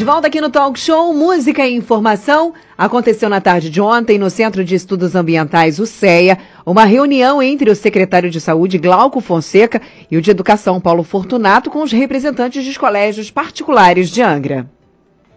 De volta aqui no Talk Show, música e informação. Aconteceu na tarde de ontem, no Centro de Estudos Ambientais, o CEA, uma reunião entre o secretário de Saúde, Glauco Fonseca, e o de Educação, Paulo Fortunato, com os representantes dos colégios particulares de Angra.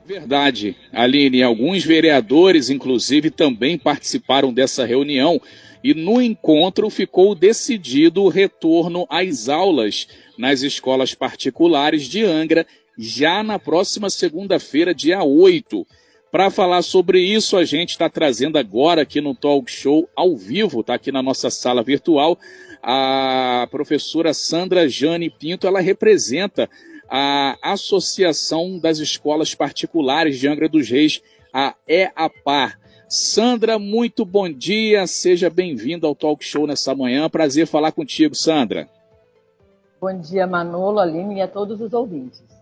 Verdade, Aline. Alguns vereadores, inclusive, também participaram dessa reunião e no encontro ficou decidido o retorno às aulas nas escolas particulares de Angra já na próxima segunda-feira, dia 8. Para falar sobre isso, a gente está trazendo agora aqui no Talk Show ao vivo, está aqui na nossa sala virtual, a professora Sandra Jane Pinto, ela representa a Associação das Escolas Particulares de Angra dos Reis, a EAPAR. Sandra, muito bom dia, seja bem-vinda ao Talk Show nessa manhã, prazer falar contigo, Sandra. Bom dia, Manolo, Aline e a todos os ouvintes.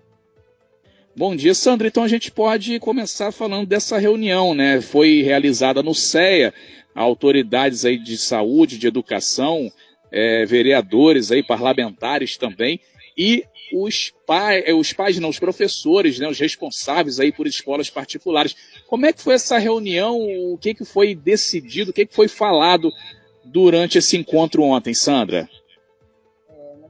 Bom dia, Sandra. Então a gente pode começar falando dessa reunião, né? Foi realizada no CEA, autoridades aí de saúde, de educação, é, vereadores aí, parlamentares também, e os, pai, é, os pais, não, os professores, né, os responsáveis aí por escolas particulares. Como é que foi essa reunião? O que, que foi decidido? O que, que foi falado durante esse encontro ontem, Sandra?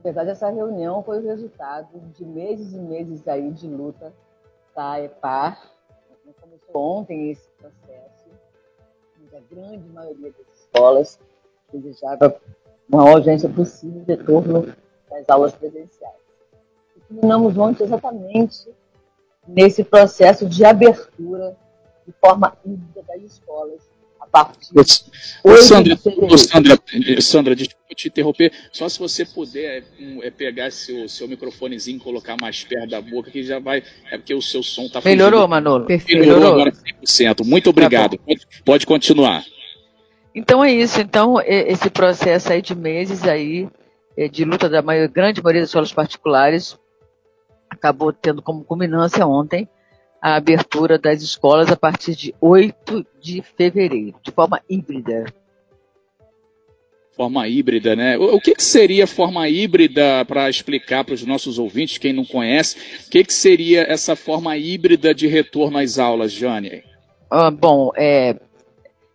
Verdade, essa reunião foi o resultado de meses e meses aí de luta da EPAR. Começou ontem esse processo, mas a grande maioria das escolas desejava uma urgência possível de retorno das aulas presenciais. E terminamos ontem exatamente nesse processo de abertura de forma híbrida das escolas Sandra, ô, Sandra, Sandra, desculpa te interromper, só se você puder é, pegar seu, seu microfonezinho e colocar mais perto da boca, que já vai. É porque o seu som está Melhorou, Manolo. Perfeito. Melhorou agora 100%. Muito obrigado. Tá pode, pode continuar. Então é isso. Então, esse processo aí de meses aí, é, de luta da maior, grande maioria das escolas particulares, acabou tendo como culminância ontem a abertura das escolas a partir de 8 de fevereiro, de forma híbrida. Forma híbrida, né? O que, que seria forma híbrida para explicar para os nossos ouvintes, quem não conhece, o que, que seria essa forma híbrida de retorno às aulas, Jane? Ah, bom, é,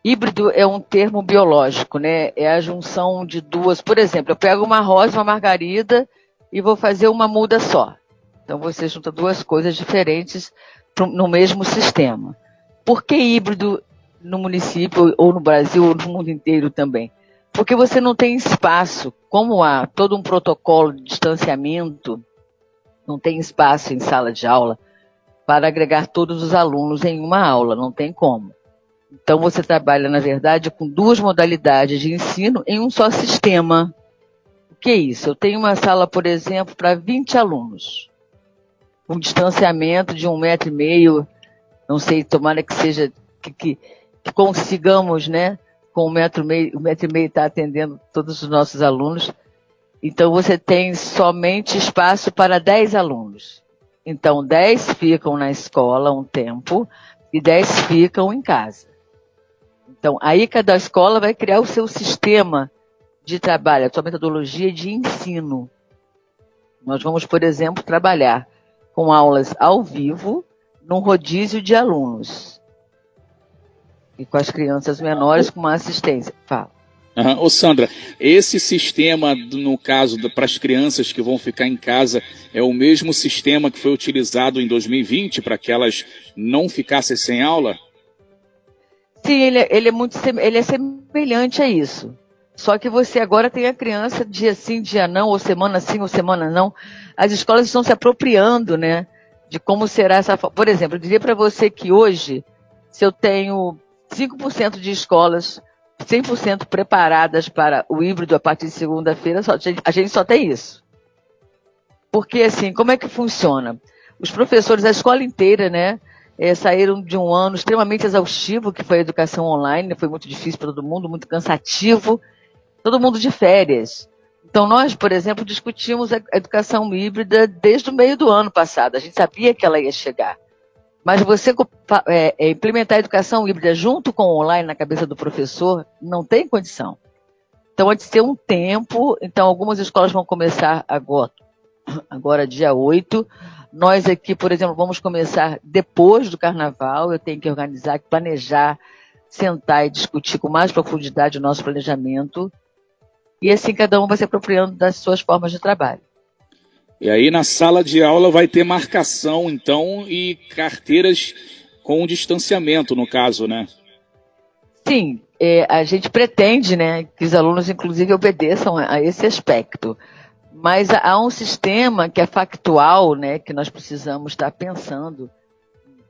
híbrido é um termo biológico, né? É a junção de duas. Por exemplo, eu pego uma rosa, uma margarida e vou fazer uma muda só. Então você junta duas coisas diferentes no mesmo sistema. Por que híbrido no município ou no Brasil ou no mundo inteiro também? Porque você não tem espaço, como há todo um protocolo de distanciamento, não tem espaço em sala de aula para agregar todos os alunos em uma aula, não tem como. Então você trabalha, na verdade, com duas modalidades de ensino em um só sistema. O que é isso? Eu tenho uma sala, por exemplo, para 20 alunos um distanciamento de um metro e meio, não sei, tomara que seja, que, que, que consigamos, né, com um metro e meio, um metro e meio está atendendo todos os nossos alunos. Então você tem somente espaço para 10 alunos. Então 10 ficam na escola um tempo e 10 ficam em casa. Então aí cada escola vai criar o seu sistema de trabalho, a sua metodologia de ensino. Nós vamos, por exemplo, trabalhar com aulas ao vivo, num rodízio de alunos. E com as crianças menores com uma assistência. Fala. Uhum. Ô Sandra, esse sistema, no caso para as crianças que vão ficar em casa, é o mesmo sistema que foi utilizado em 2020 para que elas não ficassem sem aula? Sim, ele, é, ele, é muito ele é semelhante a isso. Só que você agora tem a criança dia sim, dia não, ou semana sim, ou semana não. As escolas estão se apropriando, né? De como será essa. Por exemplo, eu diria para você que hoje, se eu tenho 5% de escolas 100% preparadas para o híbrido a partir de segunda-feira, a gente só tem isso. Porque, assim, como é que funciona? Os professores, a escola inteira, né, é, saíram de um ano extremamente exaustivo, que foi a educação online, foi muito difícil para todo mundo, muito cansativo, todo mundo de férias. Então, nós, por exemplo, discutimos a educação híbrida desde o meio do ano passado. A gente sabia que ela ia chegar. Mas você é, é, implementar a educação híbrida junto com o online na cabeça do professor não tem condição. Então, antes de ter um tempo, então algumas escolas vão começar agora, agora dia 8, Nós aqui, por exemplo, vamos começar depois do carnaval, eu tenho que organizar, planejar, sentar e discutir com mais profundidade o nosso planejamento. E assim cada um vai se apropriando das suas formas de trabalho. E aí na sala de aula vai ter marcação, então, e carteiras com distanciamento, no caso, né? Sim, é, a gente pretende, né, que os alunos, inclusive, obedeçam a, a esse aspecto. Mas há, há um sistema que é factual, né, que nós precisamos estar pensando.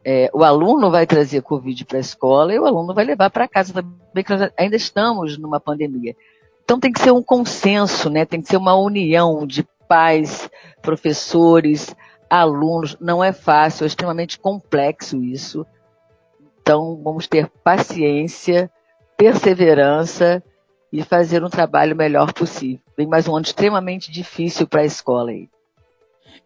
É, o aluno vai trazer Covid para a escola e o aluno vai levar para casa também, que nós ainda estamos numa pandemia. Então tem que ser um consenso, né? Tem que ser uma união de pais, professores, alunos. Não é fácil, é extremamente complexo isso. Então, vamos ter paciência, perseverança e fazer um trabalho melhor possível. Vem mais um ano extremamente difícil para a escola aí.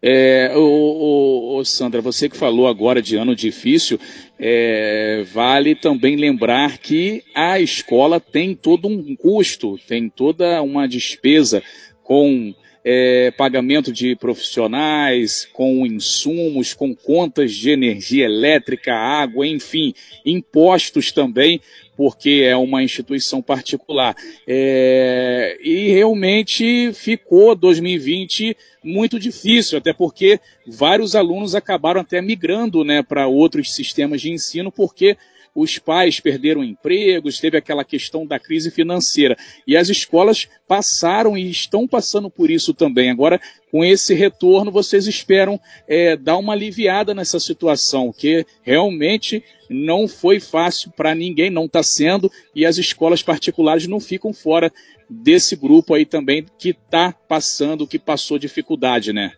É, o, Sandra, você que falou agora de ano difícil, é, vale também lembrar que a escola tem todo um custo, tem toda uma despesa com é, pagamento de profissionais, com insumos, com contas de energia elétrica, água, enfim, impostos também, porque é uma instituição particular. É, e realmente ficou 2020 muito difícil, até porque vários alunos acabaram até migrando né, para outros sistemas de ensino, porque os pais perderam empregos, teve aquela questão da crise financeira. E as escolas passaram e estão passando por isso também. Agora, com esse retorno, vocês esperam é, dar uma aliviada nessa situação, que realmente não foi fácil para ninguém, não está sendo, e as escolas particulares não ficam fora desse grupo aí também que está passando, que passou dificuldade, né?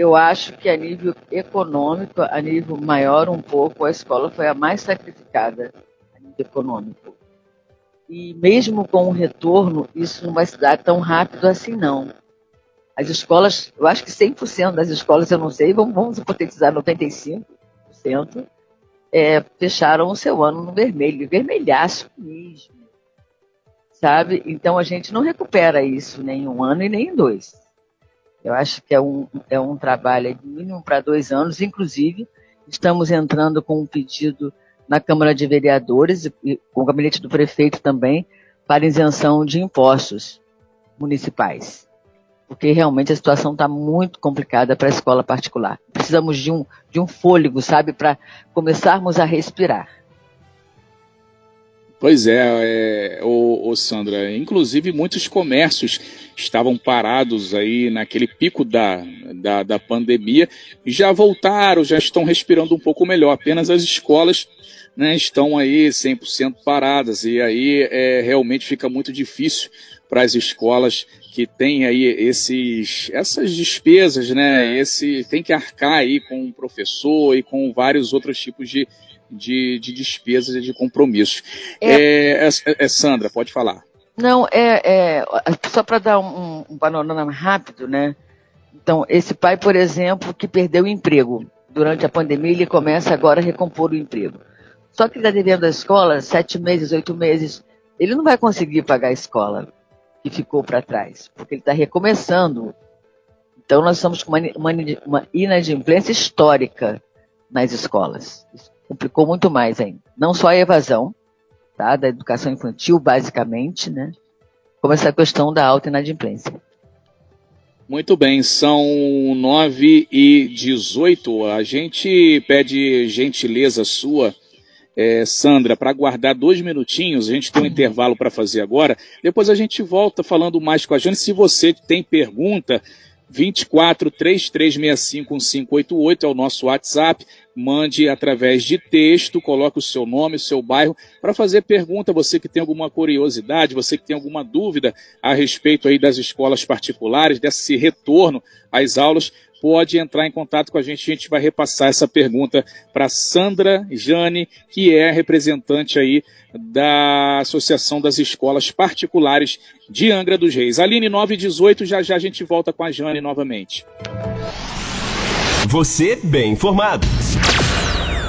Eu acho que a nível econômico, a nível maior um pouco, a escola foi a mais sacrificada a nível econômico. E mesmo com o retorno, isso não vai se dar tão rápido assim, não. As escolas, eu acho que 100% das escolas, eu não sei, vamos, vamos hipotetizar 95%, é, fecharam o seu ano no vermelho, vermelhaço mesmo. Sabe? Então a gente não recupera isso nem em um ano e nem em dois. Eu acho que é um, é um trabalho de mínimo para dois anos, inclusive estamos entrando com um pedido na Câmara de Vereadores e com o gabinete do prefeito também para isenção de impostos municipais. Porque realmente a situação está muito complicada para a escola particular. Precisamos de um, de um fôlego, sabe, para começarmos a respirar. Pois é, é o, o, Sandra. Inclusive, muitos comércios estavam parados aí naquele pico da, da, da pandemia já voltaram, já estão respirando um pouco melhor. Apenas as escolas né, estão aí 100% paradas e aí é, realmente fica muito difícil para as escolas que têm aí esses, essas despesas, né? Esse tem que arcar aí com o professor e com vários outros tipos de, de, de despesas e de compromissos. É... É, é, é, Sandra, pode falar. Não, é, é só para dar um, um, panorama rápido, né? Então, esse pai, por exemplo, que perdeu o emprego durante a pandemia, ele começa agora a recompor o emprego. Só que ele está devendo a escola sete meses, oito meses. Ele não vai conseguir pagar a escola que ficou para trás, porque ele está recomeçando. Então, nós estamos com uma, uma, inadimplência histórica nas escolas. Isso complicou muito mais ainda. Não só a evasão, tá, da educação infantil, basicamente, né, como essa questão da alta inadimplência. Muito bem, são 9 e 18. A gente pede gentileza sua, é, Sandra, para guardar dois minutinhos. A gente tem um intervalo para fazer agora. Depois a gente volta falando mais com a gente. Se você tem pergunta, 24 3365 1588 é o nosso WhatsApp. Mande através de texto, coloque o seu nome, o seu bairro, para fazer pergunta. Você que tem alguma curiosidade, você que tem alguma dúvida a respeito aí das escolas particulares, desse retorno às aulas, pode entrar em contato com a gente. A gente vai repassar essa pergunta para Sandra Jane, que é representante aí da Associação das Escolas Particulares de Angra dos Reis. Aline 918, já já a gente volta com a Jane novamente. Você bem informado.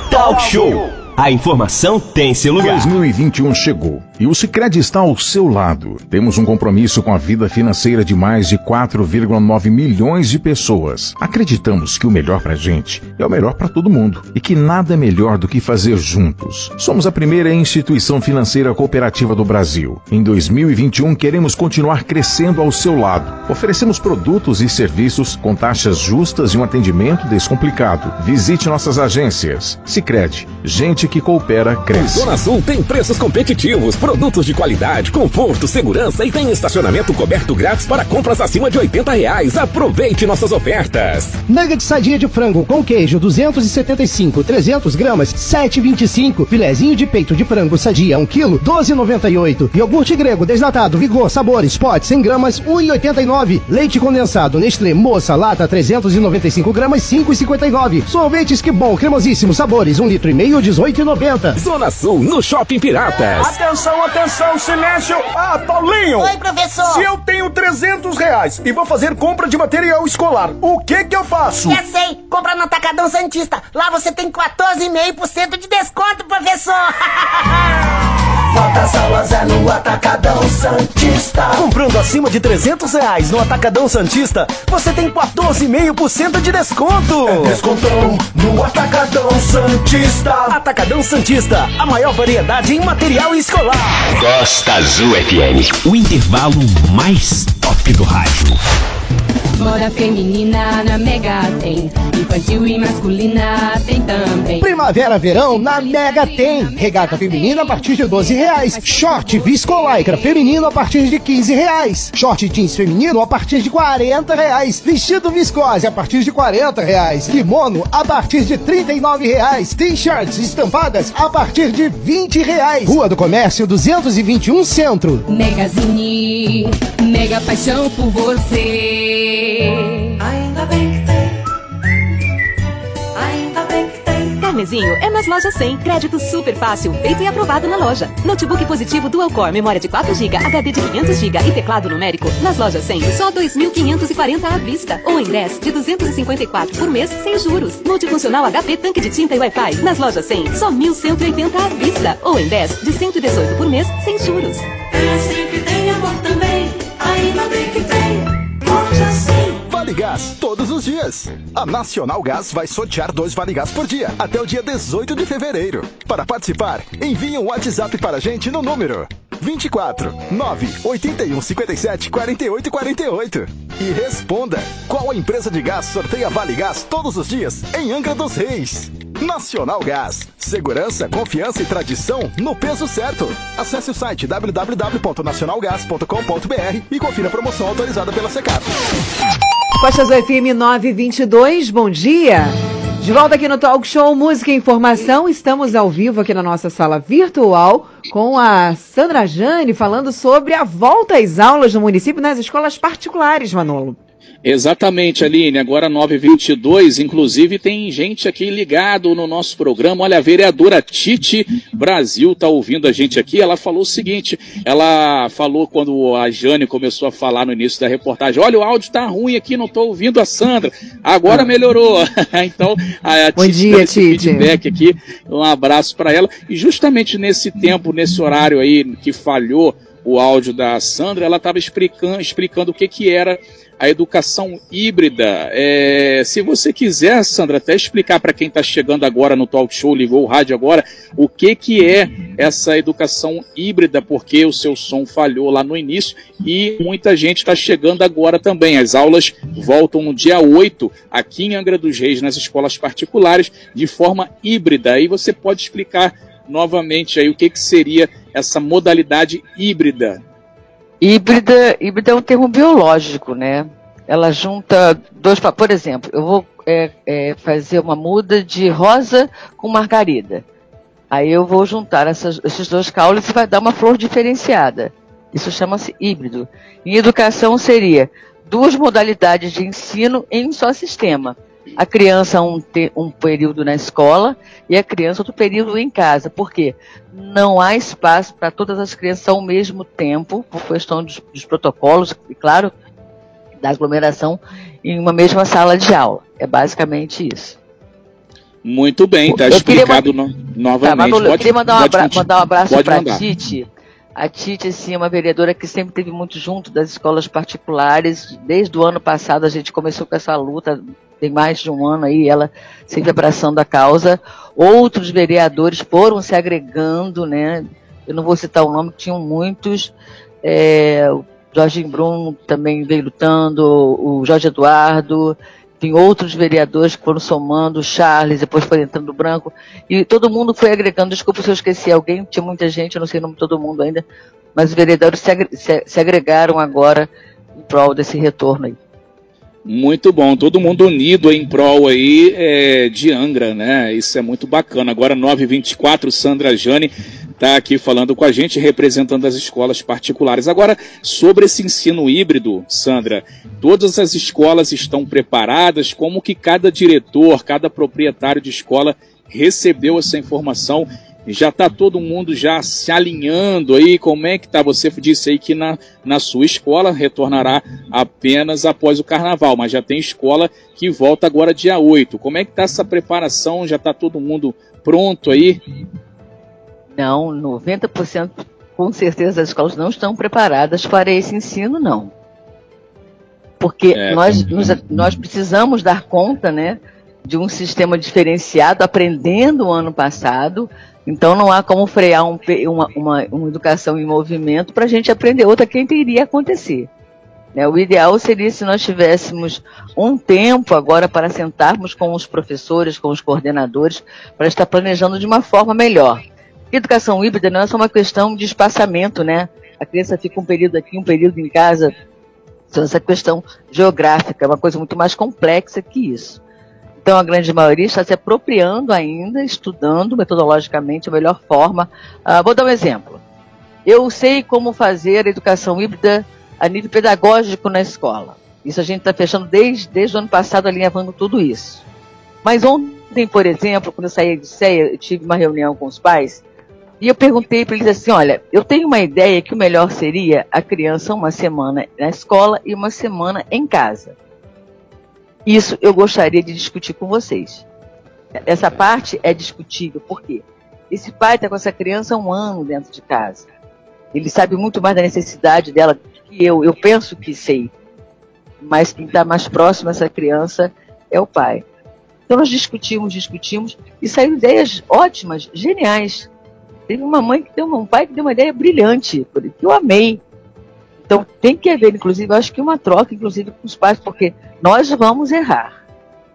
Talk Show. A informação tem seu lugar. 2021 chegou e o Sicredi está ao seu lado. Temos um compromisso com a vida financeira de mais de 4,9 milhões de pessoas. Acreditamos que o melhor pra gente é o melhor para todo mundo e que nada é melhor do que fazer juntos. Somos a primeira instituição financeira cooperativa do Brasil. Em 2021 queremos continuar crescendo ao seu lado. Oferecemos produtos e serviços com taxas justas e um atendimento descomplicado. Visite nossas agências. Sicredi, gente que coopera cresce. Zona Sul tem preços competitivos, produtos de qualidade, conforto, segurança e tem estacionamento coberto grátis para compras acima de 80 reais. Aproveite nossas ofertas. Nugget sadia de frango com queijo 275, 300 gramas, 7,25. Filezinho de peito de frango sadia 1 kg, 12,98. Iogurte grego desnatado, vigor, sabores, pote 100 gramas, 1,89. Leite condensado Nestlé Moça lata 395 gramas, 5,59. Sorvetes que bom, cremosíssimo, sabores 1 litro e meio, 18,90. Zona Sul, no Shopping Piratas. Atenção, atenção, silêncio! Ah, Paulinho! Oi, professor! Se eu tenho 300 reais e vou fazer compra de material escolar, o que que eu faço? Já sei! Compra no Atacadão Santista. Lá você tem 14,5% de desconto, professor! Volta às aulas é no Atacadão Santista. Comprando acima de 300 reais no Atacadão Santista, você tem 14,5% de desconto. É descontão no Atacadão Santista. Atacadão Santista, a maior variedade em material escolar. Costa Azul FM, o intervalo mais top do rádio. Moda feminina na Mega tem. Infantil e masculina tem também. Primavera, verão na Mega tem. Regata feminina a partir de 12 reais. Short viscolaicra feminino a partir de 15 reais. Short jeans feminino a partir de 40 reais. Vestido viscose a partir de 40 reais. Kimono a partir de 39 reais. T-shirts estampadas a partir de 20 reais. Rua do Comércio 221 Centro. Megazine, mega paixão por você. Ainda bem que tem. Ainda bem que tem. Carnezinho é nas lojas 100. Crédito super fácil, feito e aprovado na loja. Notebook positivo Dual Core, memória de 4 GB, HD de 500 GB e teclado numérico. Nas lojas 100, só 2.540 à vista. Ou em 10 de 254 por mês, sem juros. Multifuncional HP, tanque de tinta e Wi-Fi. Nas lojas 100, só 1.180 à vista. Ou em 10 de 118 por mês, sem juros. É sempre Vale Gás, todos os dias. A Nacional Gás vai sortear dois Vale Gás por dia, até o dia 18 de fevereiro. Para participar, envie um WhatsApp para a gente no número 24 9 81 57 48 48 e responda qual a empresa de gás sorteia Vale Gás todos os dias em Angra dos Reis. Nacional Gás, segurança, confiança e tradição no peso certo. Acesse o site www.nacionalgas.com.br e confira a promoção autorizada pela Secap. Costa Azul FM 922, bom dia. De volta aqui no Talk Show Música e Informação, estamos ao vivo aqui na nossa sala virtual com a Sandra Jane falando sobre a volta às aulas no município nas escolas particulares, Manolo. Exatamente, Aline. Agora 9h22, inclusive tem gente aqui ligado no nosso programa. Olha, a vereadora Titi Brasil está ouvindo a gente aqui. Ela falou o seguinte: ela falou quando a Jane começou a falar no início da reportagem: olha, o áudio está ruim aqui, não estou ouvindo a Sandra. Agora melhorou. então, a, a Bom Titi dia, Titi. feedback aqui. Um abraço para ela. E justamente nesse tempo, nesse horário aí que falhou o áudio da Sandra, ela estava explicando, explicando o que, que era a educação híbrida. É, se você quiser, Sandra, até explicar para quem está chegando agora no talk show, ligou o rádio agora, o que, que é essa educação híbrida, porque o seu som falhou lá no início e muita gente está chegando agora também. As aulas voltam no dia 8, aqui em Angra dos Reis, nas escolas particulares, de forma híbrida. Aí você pode explicar novamente aí o que, que seria essa modalidade híbrida. Híbrida, híbrida é um termo biológico, né? Ela junta dois, por exemplo, eu vou é, é, fazer uma muda de rosa com margarida. Aí eu vou juntar essas- esses dois caules e vai dar uma flor diferenciada. Isso chama-se híbrido. Em educação seria duas modalidades de ensino em um só sistema. A criança um, te- um período na escola e a criança outro período em casa. Por quê? Não há espaço para todas as crianças ao mesmo tempo, por questão dos, dos protocolos, e claro, da aglomeração em uma mesma sala de aula. É basicamente isso. Muito bem, está Eu queria explicado no, Novamente. Tá, Manolo, eu pode, queria mandar um, pode abra mandar um abraço pode para a. Tite. A Tite, assim, é uma vereadora que sempre teve muito junto das escolas particulares. Desde o ano passado a gente começou com essa luta, tem mais de um ano aí, ela sempre abraçando a causa. Outros vereadores foram se agregando, né? Eu não vou citar o nome, tinham muitos. É, o Jorge Brum também veio lutando, o Jorge Eduardo, tem outros vereadores que foram somando, o Charles, depois foi entrando o Branco, e todo mundo foi agregando. Desculpa se eu esqueci alguém, tinha muita gente, eu não sei o nome de todo mundo ainda, mas os vereadores se, agre- se- se agregaram agora em prol desse retorno aí. Muito bom, todo mundo unido em prol aí é, de Angra, né? Isso é muito bacana. Agora 924, Sandra Jane está aqui falando com a gente, representando as escolas particulares. Agora, sobre esse ensino híbrido, Sandra, todas as escolas estão preparadas? Como que cada diretor, cada proprietário de escola recebeu essa informação? Já está todo mundo já se alinhando aí? Como é que tá? Você disse aí que na, na sua escola retornará apenas após o carnaval, mas já tem escola que volta agora dia 8. Como é que tá essa preparação? Já está todo mundo pronto aí? Não, 90% com certeza as escolas não estão preparadas para esse ensino, não. Porque É, nós, nos- nós precisamos dar conta, né, de um sistema diferenciado, aprendendo o ano passado. Então não há como frear um uma, uma, uma educação em movimento para a gente aprender outra que iria acontecer. Né, o ideal seria se nós tivéssemos um tempo agora para sentarmos com os professores, com os coordenadores, para estar planejando de uma forma melhor. Educação híbrida não é só uma questão de espaçamento, né? A criança fica um período aqui, um período em casa. Então, essa questão geográfica é uma coisa muito mais complexa que isso. Então, a grande maioria está se apropriando ainda, estudando metodologicamente a melhor forma. Ah, vou dar um exemplo. Eu sei como fazer a educação híbrida a nível pedagógico na escola. Isso a gente está fechando desde, desde o ano passado, alinhavando tudo isso. Mas ontem, por exemplo, quando eu saí de CEA, eu tive uma reunião com os pais e eu perguntei para eles assim: olha, eu tenho uma ideia que o melhor seria a criança uma semana na escola e uma semana em casa. Isso eu gostaria de discutir com vocês. Essa parte é discutível, por quê? Esse pai está com essa criança há um ano dentro de casa. Ele sabe muito mais da necessidade dela do que eu. Eu penso que sei. Mas quem está mais próximo a essa criança é o pai. Então nós discutimos, discutimos e saíram ideias ótimas, geniais. Teve uma mãe que deu um pai que deu uma ideia brilhante, que eu amei. Então tem que haver, inclusive, acho que uma troca, inclusive, com os pais, porque nós vamos errar.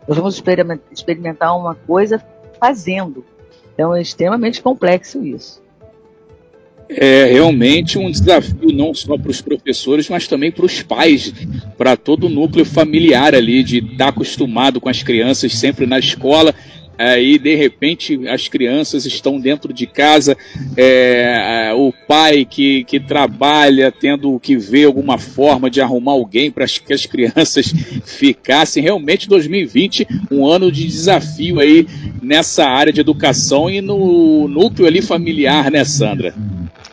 Nós vamos experiment- experimentar uma coisa fazendo. Então é extremamente complexo isso. É realmente um desafio não só para os professores, mas também para os pais, para todo o núcleo familiar ali, de estar acostumado com as crianças sempre na escola. Aí, de repente, as crianças estão dentro de casa, é, o pai que, que trabalha tendo que ver alguma forma de arrumar alguém para que as crianças ficassem. Realmente, 2020, um ano de desafio aí nessa área de educação e no núcleo ali familiar, né, Sandra?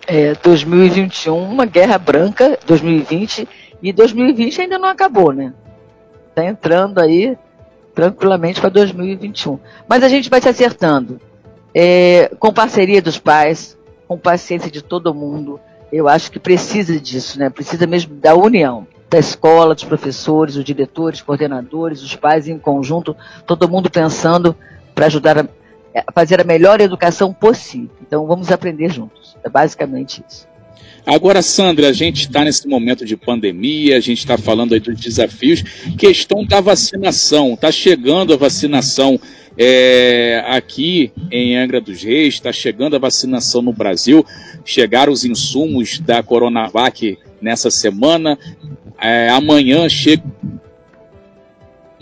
É, 2021, uma guerra branca, 2020, e 2020 ainda não acabou, né? Está entrando aí tranquilamente para 2021. Mas a gente vai se acertando. É, com parceria dos pais, com paciência de todo mundo. Eu acho que precisa disso, né? Precisa mesmo da união da escola, dos professores, os diretores, coordenadores, os pais em conjunto, todo mundo pensando para ajudar a, fazer a melhor educação possível. Então vamos aprender juntos. É basicamente isso. Agora, Sandra, a gente está nesse momento de pandemia, a gente está falando aí dos desafios, questão da vacinação. Está chegando a vacinação é, aqui em Angra dos Reis, está chegando a vacinação no Brasil, chegaram os insumos da Coronavac nessa semana, é, amanhã chega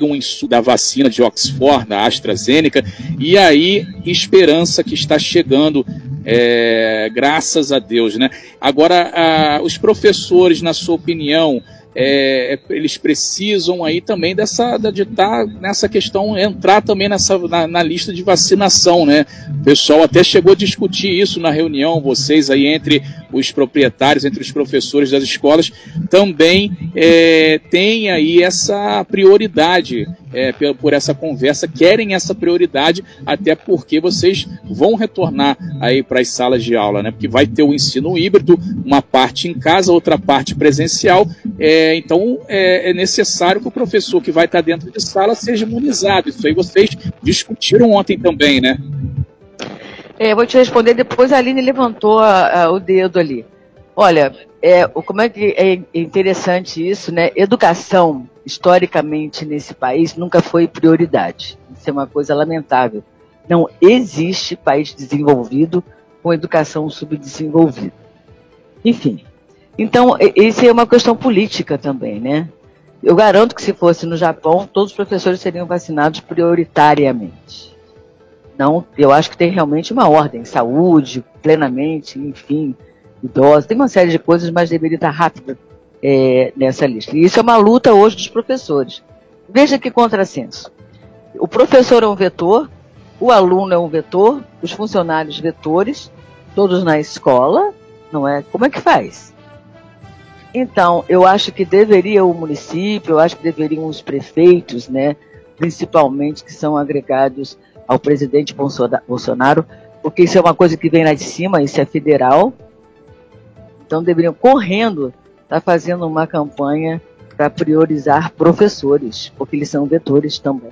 um insumo da vacina de Oxford, da AstraZeneca, e aí esperança que está chegando, é, graças a Deus, né? Agora, ah, os professores, na sua opinião, é, eles precisam aí também dessa de estar tá nessa questão entrar também nessa na, na, lista de vacinação, né? O pessoal até chegou a discutir isso na reunião, vocês aí entre os proprietários, entre os professores das escolas, também é, tem aí essa prioridade é, por, por essa conversa, querem essa prioridade, até porque vocês vão retornar aí para as salas de aula, né? Porque vai ter o ensino híbrido, uma parte em casa, outra parte presencial. É, então é, é, necessário que o professor que vai estar dentro de sala seja imunizado. Isso aí vocês discutiram ontem também, né? É, eu vou te responder depois. A Aline levantou a, a, o dedo ali. Olha, é, como é que é interessante isso, né? Educação, historicamente, nesse país, nunca foi prioridade. Isso é uma coisa lamentável. Não existe país desenvolvido com educação subdesenvolvida. Enfim. Então, isso é uma questão política também, né? Eu garanto que se fosse no Japão, todos os professores seriam vacinados prioritariamente. Não, eu acho que tem realmente uma ordem, saúde, plenamente, enfim, idosos, tem uma série de coisas, mas deveria estar rápida é, nessa lista. E isso é uma luta hoje dos professores. Veja que contrassenso. O professor é um vetor, o aluno é um vetor, os funcionários vetores, todos na escola, não é? Como é que faz? Então, eu acho que deveria o município, eu acho que deveriam os prefeitos, né, principalmente que são agregados ao presidente Bolsonaro, porque isso é uma coisa que vem lá de cima, isso é federal, então deveriam correndo estar tá fazendo uma campanha para priorizar professores, porque eles são vetores também.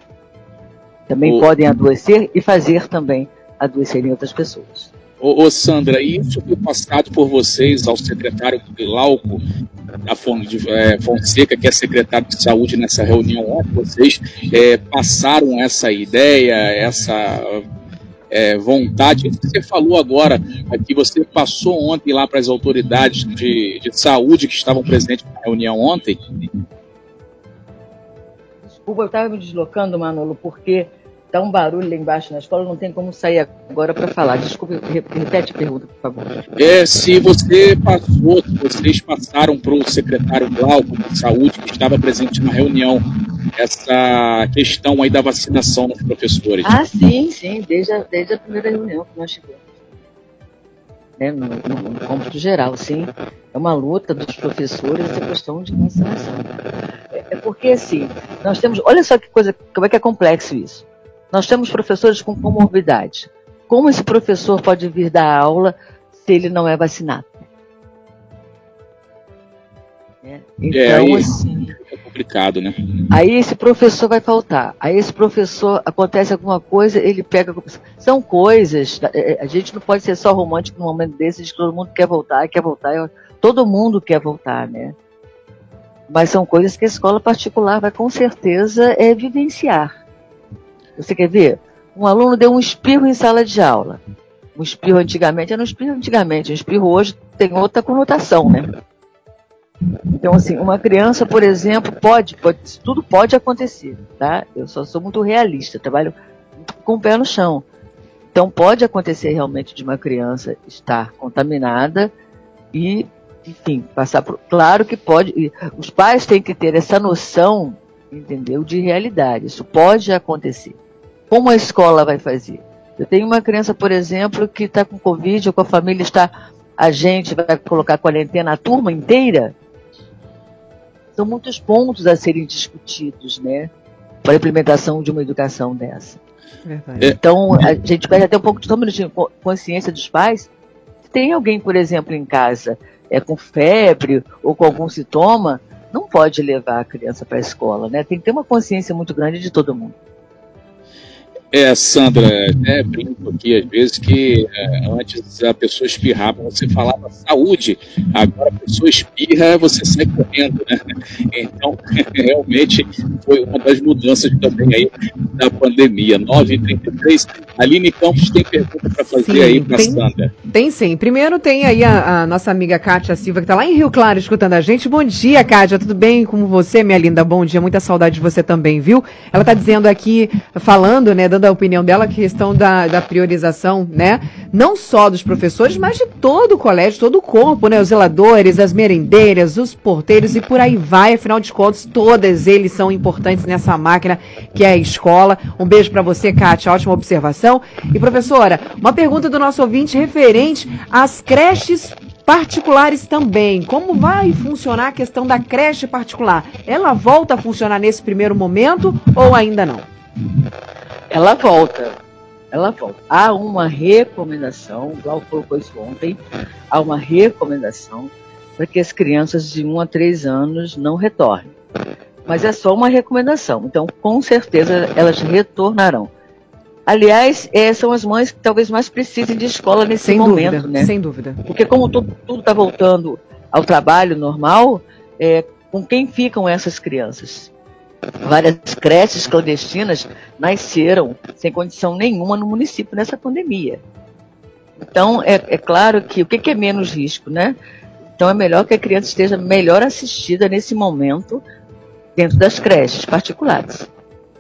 Também o... podem adoecer e fazer também adoecerem outras pessoas. Ô, ô, Sandra, isso foi passado por vocês ao secretário Glauco da é, Fonseca, que é secretário de saúde nessa reunião ontem, vocês é, passaram essa ideia, essa é, vontade. Você falou agora que você passou ontem lá para as autoridades de, de saúde que estavam presentes na reunião ontem. Desculpa, eu estava me deslocando, Manolo, porque tá um barulho lá embaixo na escola, não tem como sair agora para falar. Desculpa, repete a pergunta, por favor. É, se você passou, se vocês passaram para o secretário Glauco de Saúde, que estava presente na reunião, essa questão aí da vacinação dos professores. Ah, sim, sim, desde a, desde a primeira reunião que nós tivemos. Né, no, no, no cômputo geral, sim. É uma luta dos professores essa questão de vacinação. É, é porque, assim, nós temos. Olha só que coisa, como é que é complexo isso. Nós temos professores com comorbidade. Como esse professor pode vir dar aula se ele não é vacinado? É, então, é, aí, assim, é complicado, né? Aí esse professor vai faltar. Aí esse professor acontece alguma coisa, ele pega. São coisas. É, é, a gente não pode ser só romântico num momento desse de que todo mundo quer voltar, quer voltar. Todo mundo quer voltar, né? Mas são coisas que a escola particular vai com certeza é, vivenciar. Você quer ver? Um aluno deu um espirro em sala de aula. Um espirro antigamente era um espirro antigamente. Um espirro hoje tem outra conotação, né? Então, assim, uma criança, por exemplo, pode, pode, tudo pode acontecer, tá? Eu só sou muito realista, trabalho com o pé no chão. Então, pode acontecer realmente de uma criança estar contaminada e, enfim, passar por. Claro que pode. Os pais têm que ter essa noção, entendeu, de realidade. Isso pode acontecer. Como a escola vai fazer? Eu tenho uma criança, por exemplo, que está com Covid ou com a família está. A gente vai colocar quarentena a turma inteira? São muitos pontos a serem discutidos, né? Para a implementação de uma educação dessa. Verdade. Então, a gente perde até um pouco de consciência dos pais. Se tem alguém, por exemplo, em casa é, com febre ou com algum sintoma, não pode levar a criança para a escola, né? Tem que ter uma consciência muito grande de todo mundo. É, Sandra, é, brinco aqui às vezes que é, antes a pessoa espirrava, você falava saúde, agora a pessoa espirra, você sai correndo, né? Então, realmente foi uma das mudanças também aí da pandemia. 9h33, Aline Campos tem pergunta para fazer sim, aí para Sandra. Tem sim. Primeiro tem aí a, a nossa amiga Kátia Silva, que está lá em Rio Claro escutando a gente. Bom dia, Kátia, tudo bem com você, minha linda? Bom dia, muita saudade de você também, viu? Ela está dizendo aqui, falando, né, dando perguntando a opinião dela, a questão da, da priorização, né? Não só dos professores, mas de todo o colégio, todo o corpo, né? Os zeladores, as merendeiras, os porteiros e por aí vai. Afinal de contas, todas eles são importantes nessa máquina que é a escola. Um beijo para você, Kátia. Ótima observação. E professora, uma pergunta do nosso ouvinte referente às creches particulares também. Como vai funcionar a questão da creche particular? Ela volta a funcionar nesse primeiro momento ou ainda não? Ela volta. Ela volta. Há uma recomendação, o Glauco colocou isso ontem, há uma recomendação para que as crianças de 1 a 3 anos não retornem. Mas é só uma recomendação. Então, com certeza, elas retornarão. Aliás, é, são as mães que talvez mais precisem de escola nesse Sem momento, dúvida, né? sem dúvida. Porque como tudo está voltando ao trabalho normal, é, com quem ficam essas crianças? Várias creches clandestinas nasceram sem condição nenhuma no município nessa pandemia. Então, é, é claro que o que, que é menos risco, né? Então, é melhor que a criança esteja melhor assistida nesse momento dentro das creches particulares.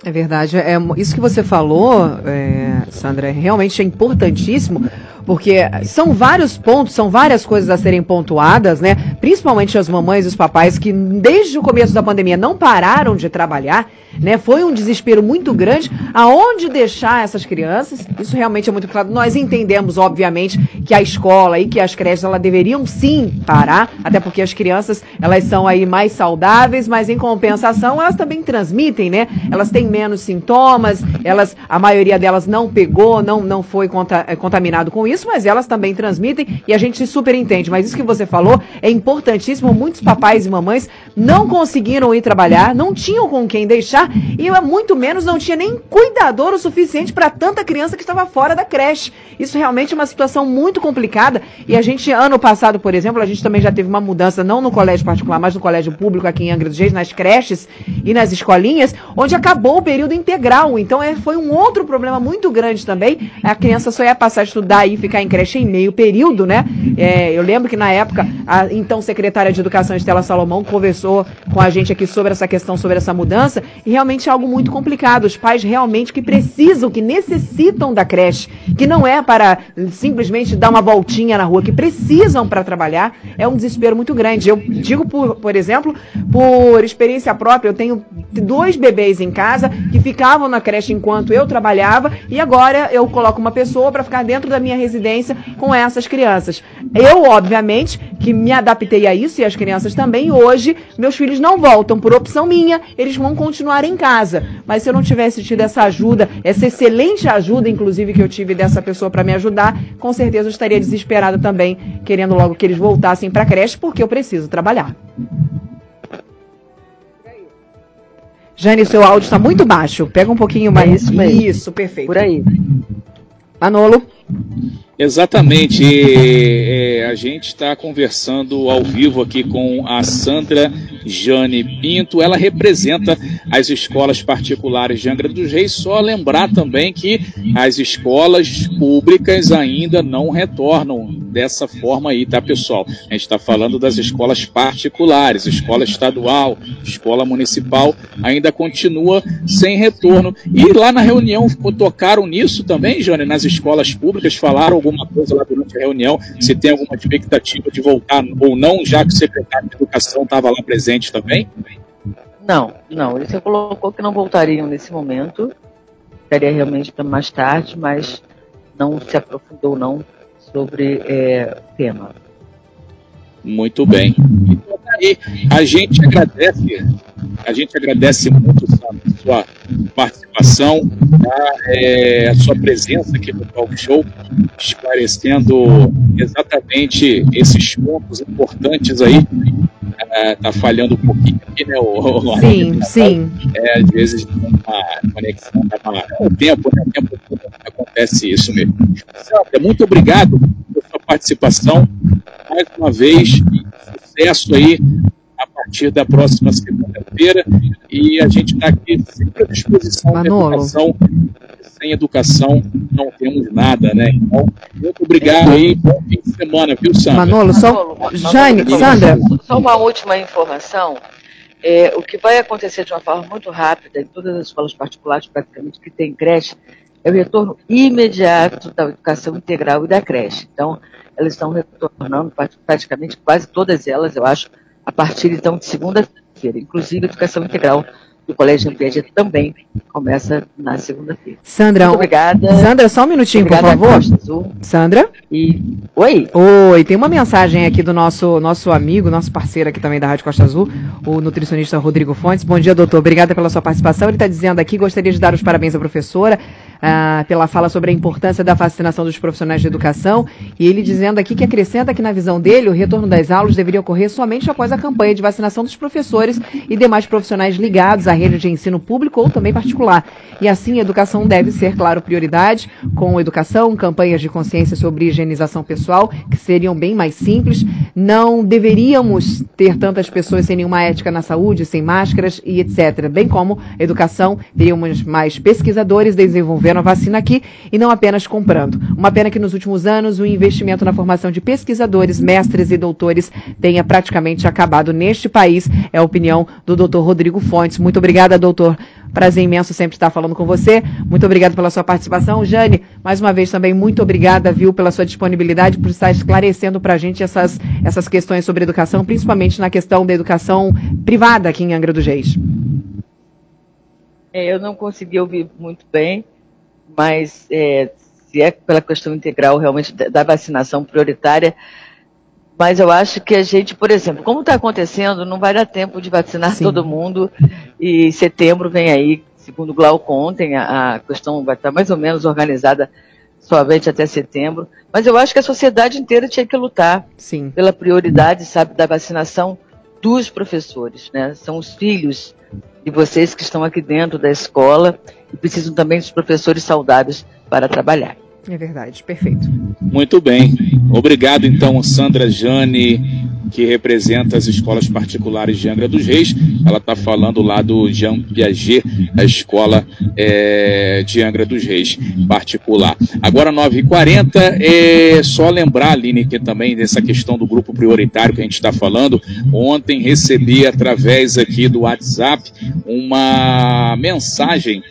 É verdade. É, isso que você falou, é, Sandra, realmente é importantíssimo, porque são vários pontos, são várias coisas a serem pontuadas, né? Principalmente as mamães e os papais que desde o começo da pandemia não pararam de trabalhar, né? Foi um desespero muito grande. Aonde deixar essas crianças? Isso realmente é muito claro. Nós entendemos, obviamente, que a escola e que as creches elas deveriam sim parar, até porque as crianças elas são aí mais saudáveis, mas em compensação elas também transmitem, né? Elas têm menos sintomas, elas a maioria delas não pegou, não não foi conta, é, contaminado com isso, mas elas também transmitem e a gente super entende. Mas isso que você falou é importantíssimo. Muitos papais e mamães não conseguiram ir trabalhar, não tinham com quem deixar e é muito menos não tinha nem cuidador o suficiente para tanta criança que estava fora da creche. Isso realmente é uma situação muito complicada e a gente ano passado, por exemplo, a gente também já teve uma mudança não no colégio particular, mas no colégio público aqui em Angra dos Reis, nas creches e nas escolinhas, onde acabou o período integral. Então é, foi um outro problema muito grande também. A criança só ia passar a estudar e ficar em creche em meio período, né? É, eu lembro que na época a então secretária de Educação Estela Salomão conversou com a gente aqui sobre essa questão, sobre essa mudança e realmente é algo muito complicado. Os pais realmente que precisam, que necessitam da creche, que não é para simplesmente dar uma voltinha na rua, que precisam para trabalhar, é um desespero muito grande. Eu digo, por, por exemplo, por experiência própria, eu tenho dois bebês em casa que ficavam na creche enquanto eu trabalhava e agora eu coloco uma pessoa para ficar dentro da minha residência com essas crianças. Eu, obviamente, que me adaptei a isso e as crianças também, hoje meus filhos não voltam por opção minha, eles vão continuar em casa. Mas se eu não tivesse tido essa ajuda, essa excelente ajuda, inclusive, que eu tive dessa pessoa para me ajudar, com certeza eu estaria desesperada também, querendo logo que eles voltassem para a creche, porque eu preciso trabalhar. Jane, seu áudio está muito baixo. Pega um pouquinho mais. isso mesmo. Isso, perfeito. Por aí. Manolo. Exatamente. É, a gente está conversando ao vivo aqui com a Sandra Jane Pinto. Ela representa as escolas particulares de Angra dos Reis. Só lembrar também que as escolas públicas ainda não retornam dessa forma aí, tá, pessoal? A gente está falando das escolas particulares, escola estadual, escola municipal, ainda continua sem retorno. E lá na reunião tocaram nisso também, Jane, nas escolas públicas, falaram alguma coisa lá durante a reunião, se tem alguma expectativa de voltar ou não, já que o secretário de Educação estava lá presente também? Não, não. Ele só colocou que não voltariam nesse momento. Estaria realmente para mais tarde, mas não se aprofundou não sobre é, o tema. Muito bem. Então, tá aí, a gente agradece, a gente agradece muito a sua participação, tá? É, a sua presença aqui no Talk Show, esclarecendo exatamente esses pontos importantes aí. É, tá falhando um pouquinho aqui, né? O, o Sim, sim. É, às vezes a conexão tá mal. É o tempo, né? O tempo acontece isso mesmo. Sandra, muito obrigado pela sua participação. Mais uma vez, sucesso aí partir da próxima segunda-feira. E a gente está aqui sempre à disposição da Manolo. educação. Sem educação não temos nada, né? Então, muito obrigado aí. Bom fim de semana, viu, Sandra? Manolo, só. Jane, Sandra. Só uma última informação. É, o que vai acontecer de uma forma muito rápida em todas as escolas particulares, praticamente, que tem creche, é o retorno imediato da educação integral e da creche. Então, elas estão retornando praticamente quase todas elas, eu acho, a partir então de segunda-feira, inclusive a educação integral do Colégio Ampiede também começa na segunda-feira. Sandra, Muito obrigada. Sandra, só um minutinho, Obrigada, por favor. Azul. Sandra? E oi. Oi, tem uma mensagem aqui do nosso nosso amigo, nosso parceiro aqui também da Rádio Costa Azul, o nutricionista Rodrigo Fontes. Bom dia, doutor. Obrigada pela sua participação. Ele está dizendo aqui, gostaria de dar os parabéns à professora ah, pela fala sobre a importância da vacinação dos profissionais de educação. E ele dizendo aqui que acrescenta que, na visão dele, o retorno das aulas deveria ocorrer somente após a campanha de vacinação dos professores e demais profissionais ligados à rede de ensino público ou também particular. E assim, a educação deve ser, claro, prioridade, com educação, campanhas de consciência sobre higienização pessoal, que seriam bem mais simples. Não deveríamos ter tantas pessoas sem nenhuma ética na saúde, sem máscaras e etc. Bem como educação, teríamos mais pesquisadores desenvolvendo a vacina aqui e não apenas comprando. Uma pena que nos últimos anos o investimento na formação de pesquisadores, mestres e doutores tenha praticamente acabado neste país, é a opinião do doutor Rodrigo Fontes. Muito obrigada, doutor. Prazer imenso sempre estar falando com você. Muito obrigado pela sua participação. Jane, mais uma vez também muito obrigada, viu, pela sua disponibilidade, por estar esclarecendo para a gente essas, essas questões sobre educação, principalmente na questão da educação privada aqui em Angra dos Reis. É, eu não consegui ouvir muito bem, mas é, se é pela questão integral realmente da vacinação prioritária, mas eu acho que a gente, por exemplo, como está acontecendo, não vai dar tempo de vacinar todo mundo. E setembro vem aí, segundo o Glauco ontem, a, a questão vai estar mais ou menos organizada somente até setembro, mas eu acho que a sociedade inteira tinha que lutar Sim. pela prioridade, sabe, da vacinação dos professores, né? São os filhos de vocês que estão aqui dentro da escola e precisam também dos professores saudáveis para trabalhar. É verdade, perfeito. Muito bem. Obrigado, então, Sandra Jane, que representa as escolas particulares de Angra dos Reis. Ela está falando lá do Jean Piaget, a escola é, de Angra dos Reis particular. Agora, 9h40, é só lembrar, Aline, que também dessa questão do grupo prioritário que a gente está falando. Ontem recebi, através aqui do WhatsApp, uma mensagem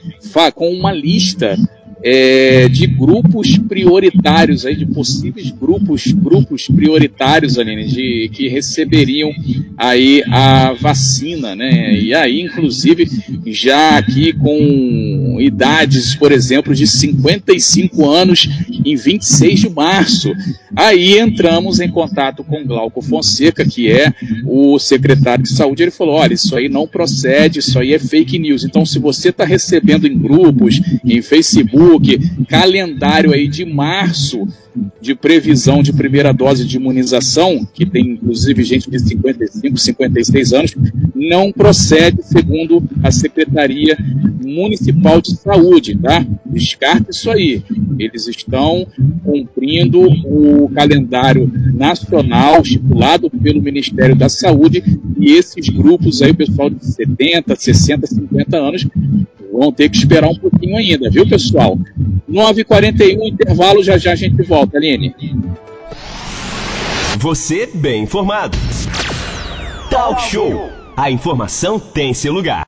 com uma lista é, de grupos prioritários aí, de possíveis grupos, grupos prioritários, Aline, de, que receberiam aí a vacina, né? E aí, inclusive, já aqui com idades, por exemplo, de 55 anos em 26 de março. Aí entramos em contato com Glauco Fonseca, que é o secretário de saúde. Ele falou: olha, isso aí não procede, isso aí é fake news. Então, se você está recebendo em grupos, em Facebook, calendário aí de março de previsão de primeira dose de imunização, que tem inclusive gente de 55, 56 anos, não procede segundo a Secretaria Municipal de Saúde, tá? Descarta isso aí. Eles estão cumprindo o calendário nacional estipulado pelo Ministério da Saúde e esses grupos aí, o pessoal de 70, 60, 50 anos, vão ter que esperar um pouquinho ainda, viu, pessoal? 9h41, intervalo, já já a gente volta, Aline. Você bem informado. Talk Show. A informação tem seu lugar.